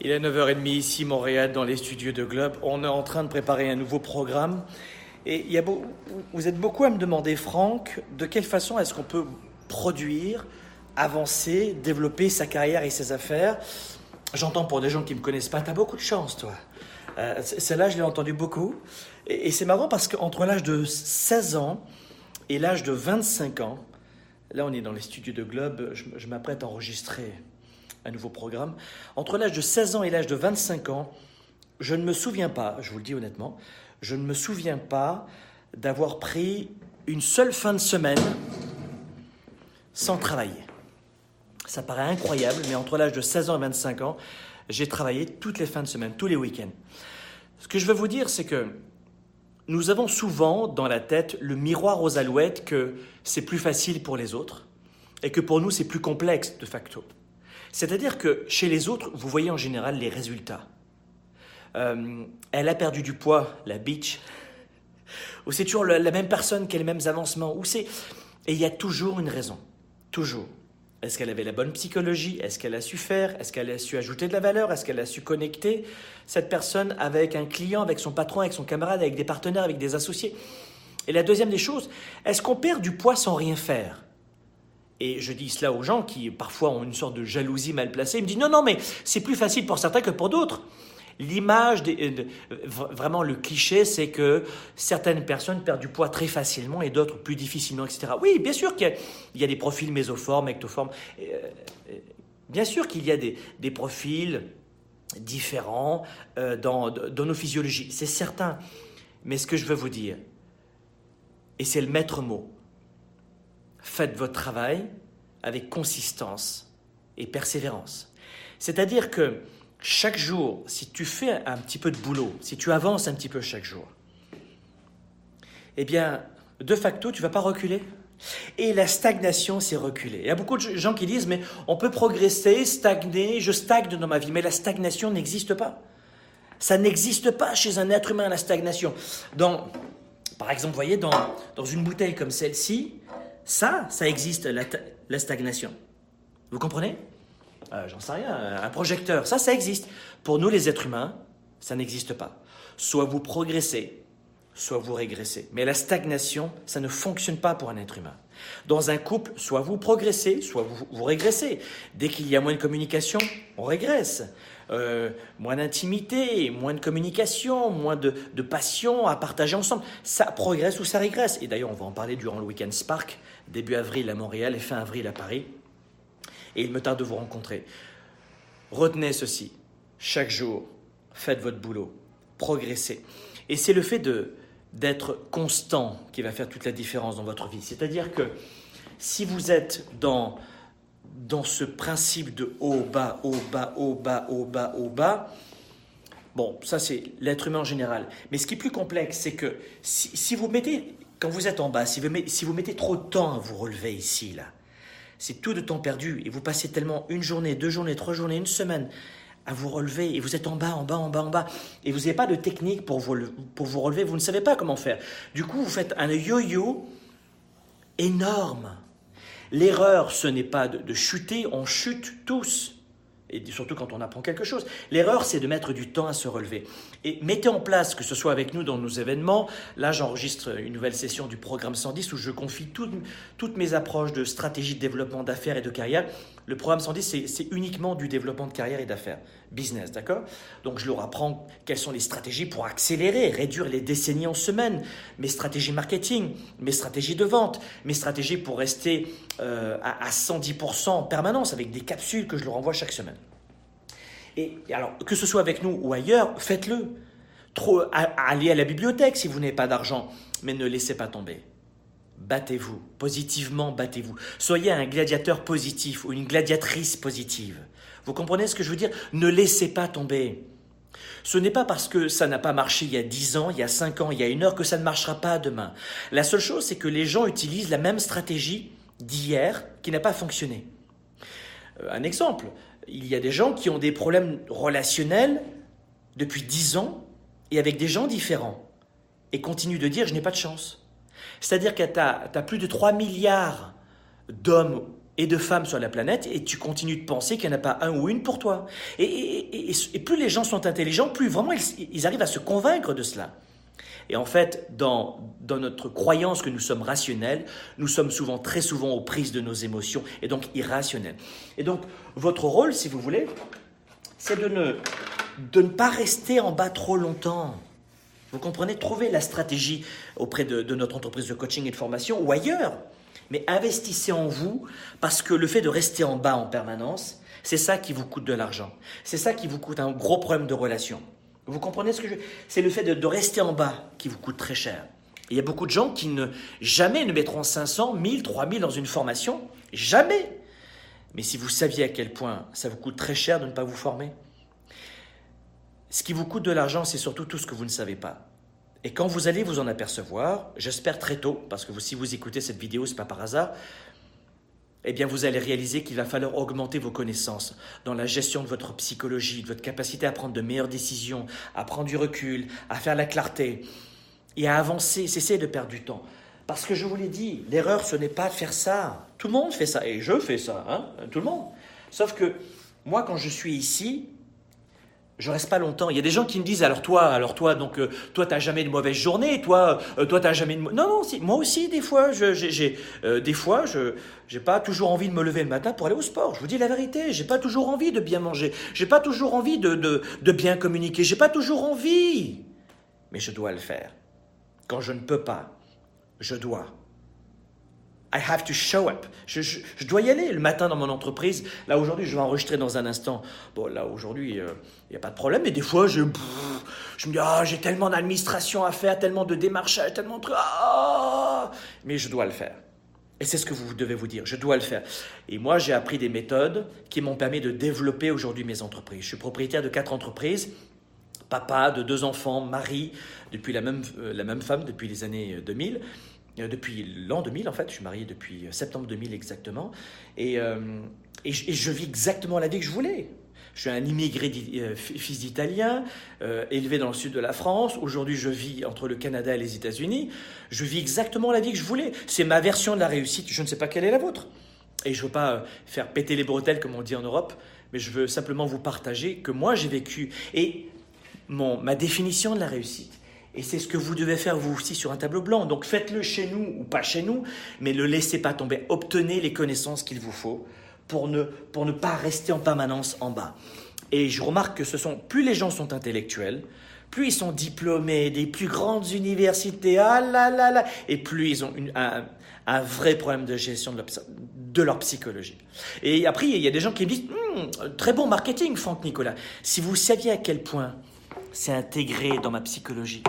Il est 9h30 ici, Montréal, dans les studios de Globe. On est en train de préparer un nouveau programme. Et il y a vous êtes beaucoup à me demander, Franck, de quelle façon est-ce qu'on peut produire, avancer, développer sa carrière et ses affaires. J'entends pour des gens qui ne me connaissent pas, tu as beaucoup de chance, toi. Euh, Celle-là, je l'ai entendu beaucoup. Et, c'est marrant parce qu'entre l'âge de 16 ans et l'âge de 25 ans, là on est dans les studios de Globe, je m'apprête à enregistrer un nouveau programme. Entre l'âge de 16 ans et l'âge de 25 ans, je ne me souviens pas, je vous le dis honnêtement, je ne me souviens pas d'avoir pris une seule fin de semaine sans travailler. Ça paraît incroyable, mais entre l'âge de 16 ans et 25 ans, j'ai travaillé toutes les fins de semaine, tous les week-ends. Ce que je veux vous dire, c'est que nous avons souvent dans la tête le miroir aux alouettes que c'est plus facile pour les autres et que pour nous c'est plus complexe de facto. C'est-à-dire que chez les autres, vous voyez en général les résultats. Euh, elle a perdu du poids, la bitch. Ou c'est toujours la, même personne qui a les mêmes avancements. Ou c'est et il y a toujours une raison, toujours. Est-ce qu'elle avait la bonne psychologie? Est-ce qu'elle a su faire? Est-ce qu'elle a su ajouter de la valeur? Est-ce qu'elle a su connecter cette personne avec un client, avec son patron, avec son camarade, avec des partenaires, avec des associés? Et la deuxième des choses, est-ce qu'on perd du poids sans rien faire? Et je dis cela aux gens qui parfois ont une sorte de jalousie mal placée. Ils me disent non, non, mais c'est plus facile pour certains que pour d'autres. L'image, euh, vraiment le cliché, c'est que certaines personnes perdent du poids très facilement et d'autres plus difficilement, etc. Oui, bien sûr qu'il y a, des profils mésoformes, ectoformes. Euh, euh, bien sûr qu'il y a des, profils différents dans nos physiologies, c'est certain. Mais ce que je veux vous dire, et c'est le maître mot, faites votre travail avec consistance et persévérance. C'est-à-dire que chaque jour, si tu fais un petit peu de boulot, si tu avances un petit peu chaque jour, eh bien, de facto, tu vas pas reculer. Et la stagnation, c'est reculer. Il y a beaucoup de gens qui disent, mais on peut progresser, stagner, je stagne dans ma vie, mais la stagnation n'existe pas. Ça n'existe pas chez un être humain, la stagnation. Dans, par exemple, vous voyez, dans, dans une bouteille comme celle-ci, ça, ça existe, la, ta- la stagnation. Vous comprenez? Euh, J'en sais rien, un projecteur, ça, ça existe. Pour nous, les êtres humains, ça n'existe pas. Soit vous progressez, soit vous régressez. Mais la stagnation, ça ne fonctionne pas pour un être humain. Dans un couple, soit vous progressez, soit vous, régressez. Dès qu'il y a moins de communication, on régresse. Euh, moins d'intimité, moins de communication, moins de passion à partager ensemble. Ça progresse ou ça régresse. Et d'ailleurs, on va en parler durant le week-end Spark, début avril à Montréal et fin avril à Paris. Et il me tarde de vous rencontrer. Retenez ceci. Chaque jour, faites votre boulot. Progressez. Et c'est le fait de d'être constant qui va faire toute la différence dans votre vie. C'est-à-dire que si vous êtes dans, dans ce principe de haut, bas, haut, bas, haut, bas, haut, bas, haut, bas, bon, ça c'est l'être humain en général. Mais ce qui est plus complexe, c'est que si, si vous mettez, quand vous êtes en bas, si vous, mettez, si vous mettez trop de temps à vous relever ici, là, c'est tout de temps perdu et vous passez tellement une journée, deux journées, trois journées, une semaine à vous relever et vous êtes en bas, en bas, en bas, en bas et vous n'avez pas de technique pour vous, pour vous relever, vous ne savez pas comment faire. Du coup, vous faites un yo-yo énorme. L'erreur, ce n'est pas de, de chuter, on chute tous. Et surtout quand on apprend quelque chose. L'erreur, c'est de mettre du temps à se relever. Et mettez en place, que ce soit avec nous dans nos événements, là j'enregistre une nouvelle session du programme 110 où je confie toutes, mes approches de stratégie de développement d'affaires et de carrière. Le programme 110, c'est- c'est uniquement du développement de carrière et d'affaires, business, d'accord? Donc je leur apprends quelles sont les stratégies pour accélérer, réduire les décennies en semaines, mes stratégies marketing, mes stratégies de vente, mes stratégies pour rester euh, à, à 110% en permanence avec des capsules que je leur envoie chaque semaine. Et alors, que ce soit avec nous ou ailleurs, faites-le. Allez à la bibliothèque si vous n'avez pas d'argent, mais ne laissez pas tomber. Battez-vous, positivement battez-vous. Soyez un gladiateur positif ou une gladiatrice positive. Vous comprenez ce que je veux dire? Ne laissez pas tomber. Ce n'est pas parce que ça n'a pas marché il y a 10 ans, il y a 5 ans, il y a une heure que ça ne marchera pas demain. La seule chose, c'est que les gens utilisent la même stratégie d'hier qui n'a pas fonctionné. Euh, Un exemple, il y a des gens qui ont des problèmes relationnels depuis 10 ans et avec des gens différents et continuent de dire je n'ai pas de chance. C'est-à-dire que tu as, plus de 3 milliards d'hommes et de femmes sur la planète et tu continues de penser qu'il n'y en a pas un ou une pour toi. Et, plus les gens sont intelligents, plus vraiment ils, arrivent à se convaincre de cela. Et en fait, dans, dans notre croyance que nous sommes rationnels, nous sommes souvent, très souvent aux prises de nos émotions et donc irrationnels. Et donc, votre rôle, si vous voulez, c'est de ne, de ne pas rester en bas trop longtemps. Vous comprenez Trouver la stratégie auprès de, de notre entreprise de coaching et de formation ou ailleurs mais investissez en vous parce que le fait de rester en bas en permanence, c'est ça qui vous coûte de l'argent. C'est ça qui vous coûte un gros problème de relation. Vous comprenez ce que je C'est le fait de, rester en bas qui vous coûte très cher. il y a beaucoup de gens qui ne jamais ne mettront 500, 1000, 3000 dans une formation. Jamais. Mais si vous saviez à quel point ça vous coûte très cher de ne pas vous former, ce qui vous coûte de l'argent, c'est surtout tout ce que vous ne savez pas. Et quand vous allez vous en apercevoir, j'espère très tôt, parce que si vous écoutez cette vidéo, ce n'est pas par hasard, eh bien vous allez réaliser qu'il va falloir augmenter vos connaissances dans la gestion de votre psychologie, de votre capacité à prendre de meilleures décisions, à prendre du recul, à faire la clarté et à avancer, cesser de perdre du temps. Parce que je vous l'ai dit, l'erreur, ce n'est pas de faire ça. Tout le monde fait ça, et je fais ça, hein, tout le monde. Sauf que moi, quand je suis ici, je reste pas longtemps. Il y a des gens qui me disent alors toi, alors toi, donc euh, toi t'as jamais de mauvaise journée, toi, euh, toi t'as jamais de non non, moi aussi des fois, j'ai euh, des fois je j'ai pas toujours envie de me lever le matin pour aller au sport. Je vous dis la vérité, j'ai pas toujours envie de bien manger, j'ai pas toujours envie de de, de bien communiquer, j'ai pas toujours envie, mais je dois le faire. Quand je ne peux pas, je dois. I have to show up. Je, dois y aller le matin dans mon entreprise. Là, aujourd'hui, je vais enregistrer dans un instant. Bon, là, aujourd'hui, il n'y a pas de problème. Mais des fois, je, me dis, ah, j'ai tellement d'administration à faire, tellement de démarchage, tellement de... Ah mais je dois le faire. Et c'est ce que vous devez vous dire. Je dois le faire. Et moi, j'ai appris des méthodes qui m'ont permis de développer aujourd'hui mes entreprises. Je suis propriétaire de quatre entreprises papa de deux enfants, mari, depuis la même, euh, la même femme depuis les années 2000. Euh, depuis l'an 2000 en fait, je suis marié depuis euh, septembre 2000 exactement, et, euh, et, je, vis exactement la vie que je voulais. Je suis un immigré, fils d'Italien, élevé dans le sud de la France. Aujourd'hui, je vis entre le Canada et les États-Unis. Je vis exactement la vie que je voulais. C'est ma version de la réussite. Je ne sais pas quelle est la vôtre. Et je ne veux pas faire péter les bretelles, comme on dit en Europe, mais je veux simplement vous partager que moi, j'ai vécu. Et mon, ma définition de la réussite, et c'est ce que vous devez faire vous aussi sur un tableau blanc. Donc faites-le chez nous ou pas chez nous, mais ne laissez pas tomber. Obtenez les connaissances qu'il vous faut pour ne, pour ne pas rester en permanence en bas. Et je remarque que plus les gens sont intellectuels, plus ils sont diplômés des plus grandes universités, ah là là là, et plus ils ont un, vrai problème de gestion de leur, de leur, psychologie. Et après, il y a des gens qui me disent, hum, très bon marketing, Franck Nicolas. Si vous saviez à quel point c'est intégré dans ma psychologie,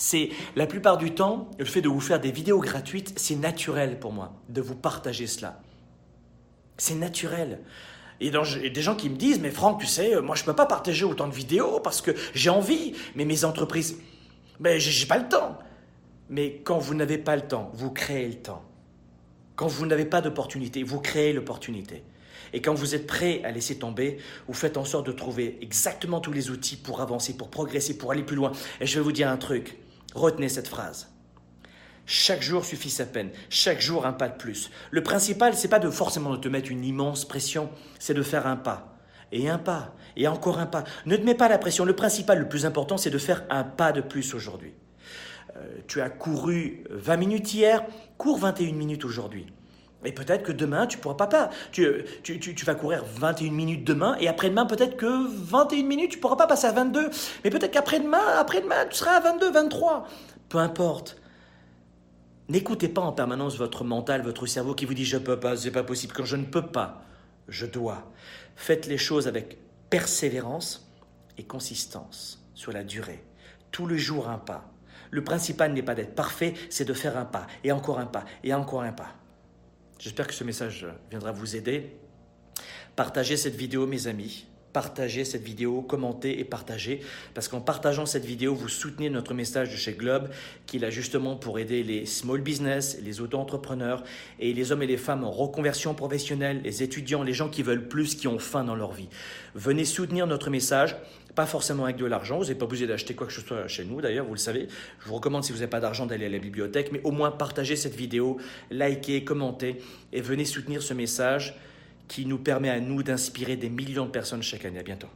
c'est la plupart du temps, le fait de vous faire des vidéos gratuites, c'est naturel pour moi de vous partager cela. C'est naturel. Et des gens qui me disent, mais Franck, tu sais, moi je ne peux pas partager autant de vidéos parce que j'ai envie, mais mes entreprises, mais j'ai pas le temps. Mais quand vous n'avez pas le temps, vous créez le temps. Quand vous n'avez pas d'opportunité, vous créez l'opportunité. Et quand vous êtes prêt à laisser tomber, vous faites en sorte de trouver exactement tous les outils pour avancer, pour progresser, pour aller plus loin. Et je vais vous dire un truc. Retenez cette phrase. Chaque jour suffit sa peine, chaque jour un pas de plus. Le principal, c'est pas de forcément de te mettre une immense pression, c'est de faire un pas. Et un pas, et encore un pas. Ne te mets pas la pression. Le principal, le plus important, c'est de faire un pas de plus aujourd'hui. Euh, tu as couru 20 minutes hier, cours 21 minutes aujourd'hui. Et peut-être que demain, tu pourras pas. Tu, tu, tu, tu, vas courir 21 minutes demain, et après-demain, peut-être que 21 minutes, tu pourras pas passer à 22. Mais peut-être qu'après-demain, après-demain, tu seras à 22, 23. Peu importe. N'écoutez pas en permanence votre mental, votre cerveau qui vous dit je peux pas, c'est pas possible. Quand je ne peux pas, je dois. Faites les choses avec persévérance et consistance sur la durée. Tous les jours un pas. Le principal n'est pas d'être parfait, c'est de faire un pas, et encore un pas, et encore un pas. J'espère que ce message viendra vous aider. Partagez cette vidéo, mes amis. Partagez cette vidéo, commentez et partagez, parce qu'en partageant cette vidéo, vous soutenez notre message de chez Globe, qui a justement pour aider les small business, les auto-entrepreneurs et les hommes et les femmes en reconversion professionnelle, les étudiants, les gens qui veulent plus, qui ont faim dans leur vie. Venez soutenir notre message, pas forcément avec de l'argent, vous n'êtes pas obligé d'acheter quoi que ce soit chez nous d'ailleurs, vous le savez. Je vous recommande si vous n'avez pas d'argent d'aller à la bibliothèque, mais au moins partagez cette vidéo, likez, commentez et venez soutenir ce message qui nous permet à nous d'inspirer des millions de personnes chaque année. À bientôt.